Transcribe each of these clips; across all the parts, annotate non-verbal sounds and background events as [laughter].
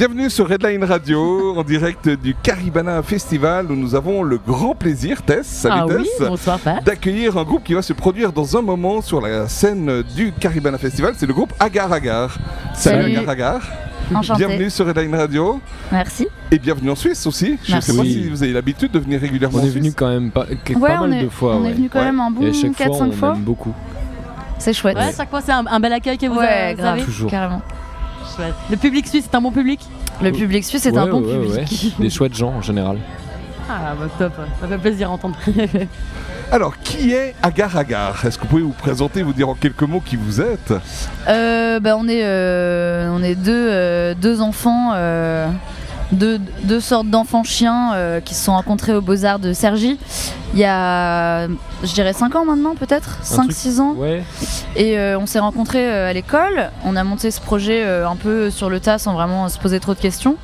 Bienvenue sur Redline Radio en direct du Caribana Festival où nous avons le grand plaisir, Tess, salut Ah oui, Tess, bonsoir d'accueillir un groupe qui va se produire dans un moment sur la scène du Caribana Festival. C'est le groupe Agar Agar. Salut. Agar Agar. Enchanté. Bienvenue sur Redline Radio Merci. et bienvenue en Suisse aussi. Je ne sais pas Oui. si vous avez l'habitude de venir régulièrement On est venu quand même pas, Ouais, pas mal est, de fois. on est venu quand Ouais. même un bon Et à chaque 4-5 fois, on fois. aime beaucoup. C'est chouette. Ouais, chaque fois c'est un, un bel accueil que vous Ouais, avez. grave. Toujours. Carrément. Chouette. Le public suisse, c'est un bon public Le public suisse est un bon ouais, public. ouais. [laughs] Des chouettes gens en général. Ah bah top, ça fait plaisir à entendre. [laughs] Alors, qui est Agar Agar? Est-ce que vous pouvez vous présenter, vous dire en quelques mots qui vous êtes? Euh, bah, on est, euh, on est deux, euh, deux enfants, euh, deux, deux sortes d'enfants chiens euh, qui se sont rencontrés aux Beaux-Arts de Cergy il y a, je dirais 5 ans maintenant peut-être, Un truc- 5-6 ans? Ouais. Et euh, on s'est rencontrés euh, à l'école, on a monté ce projet un peu sur le tas sans vraiment se poser trop de questions.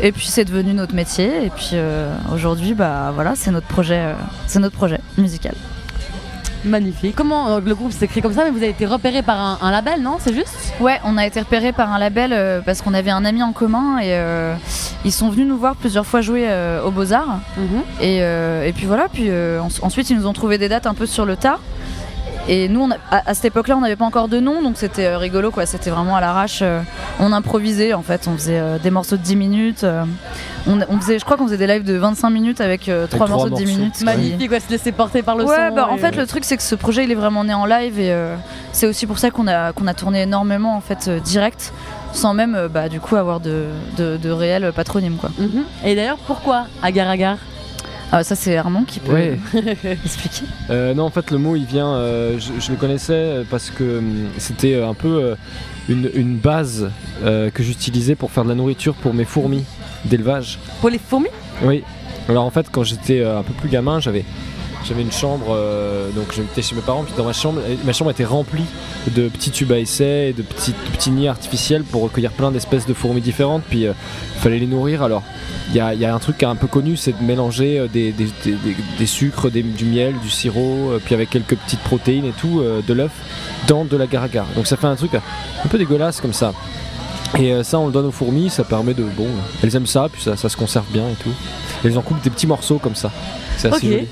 Et puis c'est devenu notre métier. Et puis euh, aujourd'hui, bah voilà, c'est notre projet, euh, c'est notre projet musical. Magnifique. Comment donc, le groupe s'écrit comme ça, mais vous avez été repéré par un, un label, non? C'est juste? Ouais, on a été repéré par un label euh, parce qu'on avait un ami en commun et euh, ils sont venus nous voir plusieurs fois jouer euh, au Beaux Arts. Et, euh, et puis voilà, puis euh, en- ensuite ils nous ont trouvé des dates un peu sur le tas. Et nous, on a- à, à cette époque-là, on n'avait pas encore de nom, donc c'était euh, rigolo, quoi. C'était vraiment à l'arrache. euh, on improvisait, en fait. On faisait euh, des morceaux de 10 minutes. euh, on, on faisait, je crois qu'on faisait des lives de 25 minutes avec euh, trois trois morceaux de 10 morceaux. minutes. Magnifique, ouais, se laisser porter par le Ouais, son. bah, en fait, le truc, c'est que ce projet, il est vraiment né en live et euh, c'est aussi pour ça qu'on a, qu'on a tourné énormément, en fait, euh, direct, sans même, bah, du coup, avoir de, de, de réel patronyme, quoi. Mhm. Et d'ailleurs, pourquoi Agar Agar? Ah, ça, c'est Armand qui peut Ouais. [laughs] expliquer. Euh, non, en fait, le mot il vient. euh, je, je le connaissais euh, parce que c'était un peu euh, une, une base euh, que j'utilisais pour faire de la nourriture pour mes fourmis d'élevage. Pour les fourmis? Oui. Alors en fait, quand j'étais euh, un peu plus gamin, j'avais j'avais une chambre, euh, donc j'étais chez mes parents, puis dans ma chambre, ma chambre était remplie de petits tubes à essai et de petits, de petits nids artificiels pour recueillir plein d'espèces de fourmis différentes, puis euh, il fallait les nourrir. Alors il y y a un truc qui est un peu connu, c'est de mélanger euh, des, des- des- sucres, du miel, du sirop, puis avec quelques petites protéines et tout, de l'œuf, dans de la garagar. Donc ça fait un truc un peu dégueulasse comme ça. Et ça, on le donne aux fourmis, ça permet de. Bon, elles aiment ça, puis ça, ça se conserve bien et tout. Elles en coupent des petits morceaux comme ça. C'est assez joli.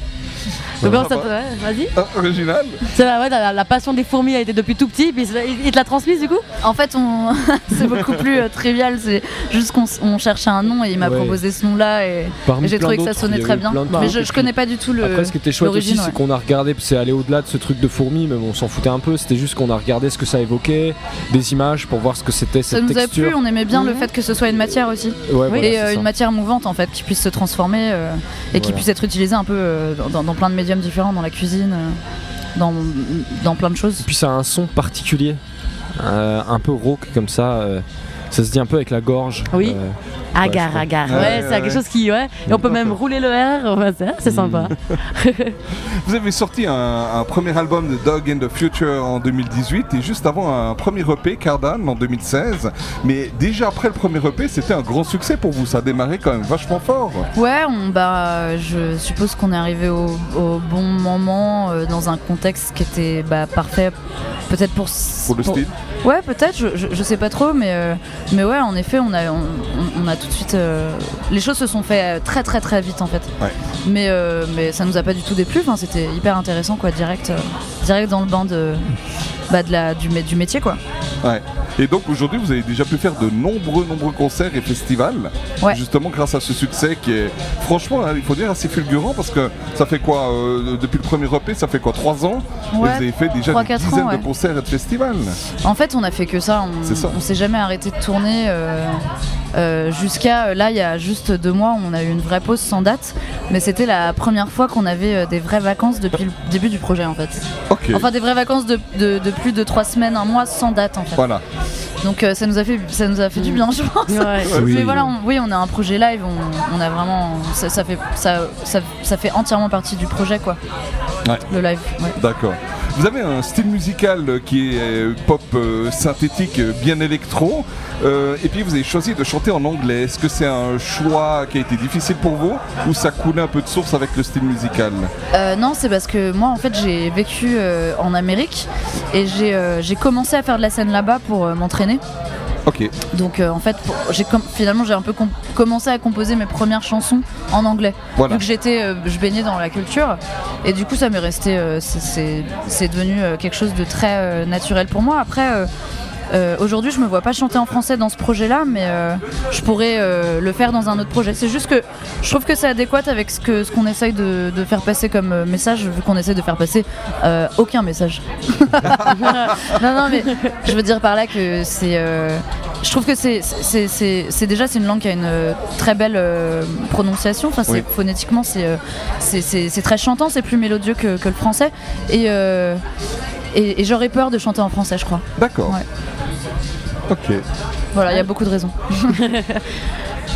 Ça- ouais, Vas-y. Ah, Original C'est la, ouais, la, la passion des fourmis a été depuis tout petit, puis il te l'a transmise du coup? En fait, on... [laughs] c'est beaucoup plus euh, trivial. C'est juste qu'on cherchait un nom et il m'a Ouais. proposé ce nom-là et, j'ai trouvé que ça sonnait très bien. Mais je, je connais pas du tout le. Après, ce qui était chouette aussi, c'est qu'on a regardé, c'est aller au-delà de ce truc de fourmis, mais on s'en foutait un peu. C'était juste qu'on a regardé ce que ça évoquait, des images pour voir ce que c'était Ça nous a plu, on aimait bien le Mhm. fait que ce soit une matière aussi. Ouais, voilà, et euh, une matière mouvante en fait, qui puisse se transformer euh, et qui puisse être utilisée un peu dans, dans- plein de médiums différents, dans la cuisine, euh, dans, dans plein de choses. Et puis ça a un son particulier, euh, un peu rauque comme ça. euh, ça se dit un peu avec la gorge. Oui. Agar, agar. Ouais, Ouais, ouais, c'est ouais. quelque chose qui. Ouais. Et on peut même rouler le R, c'est c'est sympa. [laughs] Vous avez sorti un, un premier album de Dog in the Future en 2018 et juste avant un premier EP, Cardan, en 2016. Mais déjà après le premier EP, c'était un grand succès pour vous. Ça a démarré quand même vachement fort. Ouais, on, bah, je suppose qu'on est arrivé au, au bon moment euh, dans un contexte qui était bah, parfait, peut-être pour, Pour le style. Ouais, peut-être, je, je, je sais pas trop, mais, euh, mais ouais, en effet, on a, on, on- on a tout de suite. euh, les choses se sont fait très très très vite en fait. Ouais. Mais, euh, mais ça nous a pas du tout déplu, enfin, c'était hyper intéressant quoi, direct, euh, direct dans le bain de, bah, de la, du, mé- du métier quoi. Ouais. Et donc aujourd'hui, vous avez déjà pu faire de nombreux, nombreux concerts et festivals. Ouais. Justement grâce à ce succès qui est, franchement, hein, il faut dire assez fulgurant parce que ça fait quoi euh, Depuis le premier EP, ça fait quoi Trois ans? Et. Vous avez fait déjà trois, des quatre dizaines ans, ouais. de concerts et de festivals. En fait, on a fait que ça. On, on s'est jamais arrêté de tourner euh, euh, jusqu'à là. Il y a juste deux mois, on a eu une vraie pause sans date, mais c'était la première fois qu'on avait euh, des vraies vacances depuis le début du projet en fait. Enfin, des vraies vacances de, de- de plus de trois semaines, un mois sans date en fait. Voilà. Donc euh, ça nous a fait, ça nous a fait du bien, je pense. Ouais. [laughs] Oui. Mais voilà, on- oui, on a un projet live, on, on a vraiment, ça, ça fait, ça, ça, ça fait entièrement partie du projet quoi. Ouais. Le live. ouais. D'accord. Vous avez un style musical qui est euh, pop euh, synthétique, euh, bien électro, euh, et puis vous avez choisi de chanter en anglais. Est-ce que c'est un choix qui a été difficile pour vous ou ça coulait un peu de source avec le style musical? Euh, non, c'est parce que moi, en fait, j'ai vécu euh, en Amérique et j'ai commencé à faire de la scène là-bas pour m'entraîner. Ok, Donc, euh, en fait, j'ai finalement, j'ai un peu com- commencé à composer mes premières chansons en anglais. voilà. Vu que j'étais, euh, je baignais dans la culture, et du coup, ça m'est resté, euh, c'est- devenu euh, quelque chose de très euh, naturel pour moi. Après. Aujourd'hui, je me vois pas chanter en français dans ce projet-là, mais je pourrais le faire dans un autre projet. C'est juste que je trouve que c'est adéquat avec ce que ce qu'on essaye de, de faire passer comme message, vu qu'on essaie de faire passer aucun message. [laughs] non, non, mais je veux dire par là que c'est. Je trouve que c'est déjà c'est une langue qui a une euh, très belle euh, prononciation. Enfin, Oui. phonétiquement c'est euh, c'est- très chantant, c'est plus mélodieux que, que le français. Et euh, et, et j'aurais peur de chanter en français, je crois. D'accord. Ouais. Ok. Voilà, il y a beaucoup de raisons. [laughs]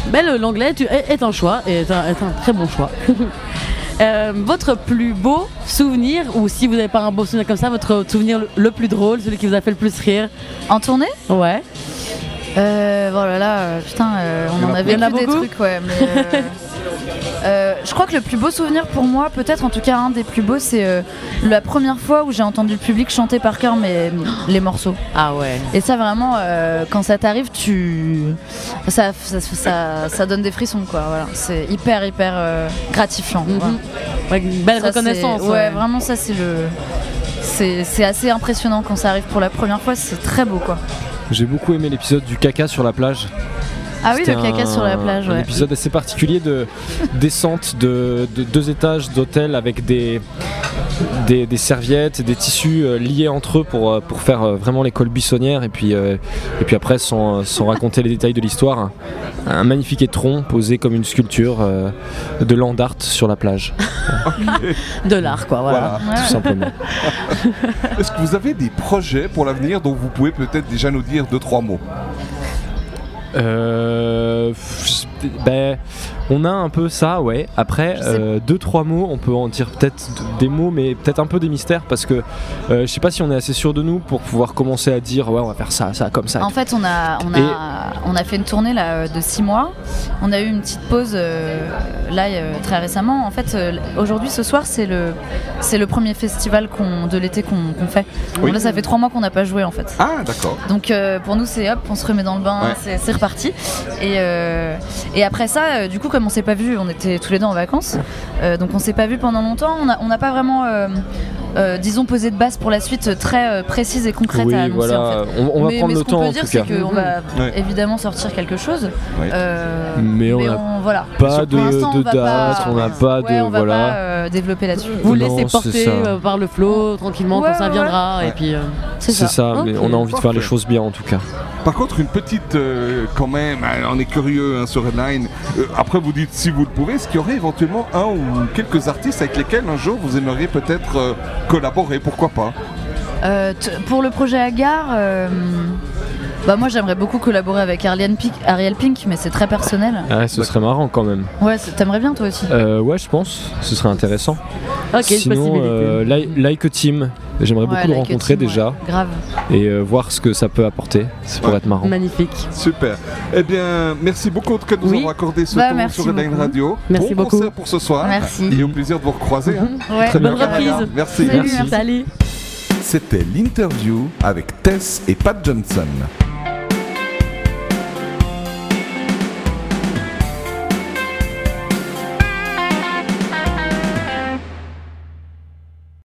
Ben, le- l'anglais tu- est, est un choix, et est un, est un très bon choix. [laughs] Euh, votre plus beau souvenir, ou si vous n'avez pas un beau souvenir comme ça, votre souvenir le- le plus drôle, celui qui vous a fait le plus rire? En tournée? Ouais. Euh, voilà, là, euh, putain, euh, on en a a plein. vécu Il y en a des beaucoup trucs, ouais. Mais, euh, [laughs] euh, je crois que le plus beau souvenir pour moi, peut-être en tout cas un des plus beaux, c'est euh, la première fois où j'ai entendu le public chanter par cœur mes, les morceaux. Ah ouais. Et ça, vraiment, euh, quand ça t'arrive, tu. Ça, ça, ça- ça donne des frissons, quoi. Voilà. C'est hyper, hyper euh, gratifiant. Mhm. Ouais, une belle Ça, reconnaissance. c'est- Ouais, vraiment, ça, c'est le. C'est c'est assez impressionnant quand ça arrive pour la première fois, c'est très beau quoi. J'ai beaucoup aimé l'épisode du caca sur la plage. Ah oui, le caca un- sur la plage, Un ouais. épisode assez particulier de descente de, de deux étages d'hôtel avec des, des, des serviettes et des tissus euh, liés entre eux pour, euh, pour faire euh, vraiment l'école buissonnière. Et puis, euh, et puis après, sans, sans raconter les détails de l'histoire, un, magnifique étron posé comme une sculpture euh, de land art sur la plage, De l'art, quoi. Voilà. Tout simplement. [laughs] Est-ce que vous avez des projets pour l'avenir dont vous pouvez peut-être déjà nous dire deux, trois mots? Euh, ben, on a un peu ça, ouais. Après, euh, deux trois mots, on peut en dire peut-être des mots, mais peut-être un peu des mystères parce que euh, je sais pas si on est assez sûr de nous pour pouvoir commencer à dire ouais, on va faire ça, ça, comme ça. En fait, on a, on, a, Et- on a fait une tournée là, euh, de six mois. On a eu une petite pause euh, là très récemment. En fait, aujourd'hui, ce soir, c'est le, c'est le premier festival qu'on- de l'été qu'on qu'on fait. Oui. Là, ça fait trois mois qu'on n'a pas joué en fait. Ah, d'accord. Donc pour nous, c'est hop, on se remet dans le bain, Ouais. c'est c'est reparti. Et, et après ça, euh, du coup, comme on s'est pas vu, on était tous les deux en vacances, euh, donc on s'est pas vu pendant longtemps. On n'a pas vraiment, euh, euh, disons, posé de base pour la suite très euh, précise et concrète oui, à annoncer. voilà, en fait. on, on va mais, prendre mais le ce qu'on temps peut en dire, tout c'est qu'on va Ouais. évidemment sortir quelque chose. Ouais. Euh, Mais on a voilà. Pas de, de on va date, pas- on n'a pas de va voilà. Euh, développer là-dessus. Vous Non, laissez porter euh, par le flot, tranquillement, Ouais, quand ça viendra. ouais. Et puis. euh, C'est ça. mais on a envie de faire les choses bien en tout cas. Par contre, une petite, euh, quand même, on est curieux hein, sur Redline. Euh, après, vous dites si vous le pouvez, est-ce qu'il y aurait éventuellement un ou quelques artistes avec lesquels un jour vous aimeriez peut-être euh, collaborer Pourquoi pas? Euh, pour le projet Agar, euh, bah moi j'aimerais beaucoup collaborer avec Ariel Pink, Ariel Pink mais c'est très personnel. Ah, ce serait marrant quand même. Ouais, t'aimerais bien toi aussi. Euh, ouais, je pense, ce serait intéressant. Ok, Sinon, euh, Like, Like a Team, j'aimerais Ouais, beaucoup le like rencontrer team, déjà ouais, Grave. et euh, voir ce que ça peut apporter. Ça pourrait Ouais. être marrant. Magnifique. Super. Eh bien, merci beaucoup en tout cas de nous Oui. avoir accordé ce Bah, temps merci sur Redline beaucoup. Radio. Merci bon beaucoup. concert pour ce soir. Merci. Et au plaisir de vous recroiser. hein. [laughs] Ouais, Très bien. Bonne reprise. Merci. Salut, Merci. merci. Salut. C'était l'interview avec Tess et Pat Johnson.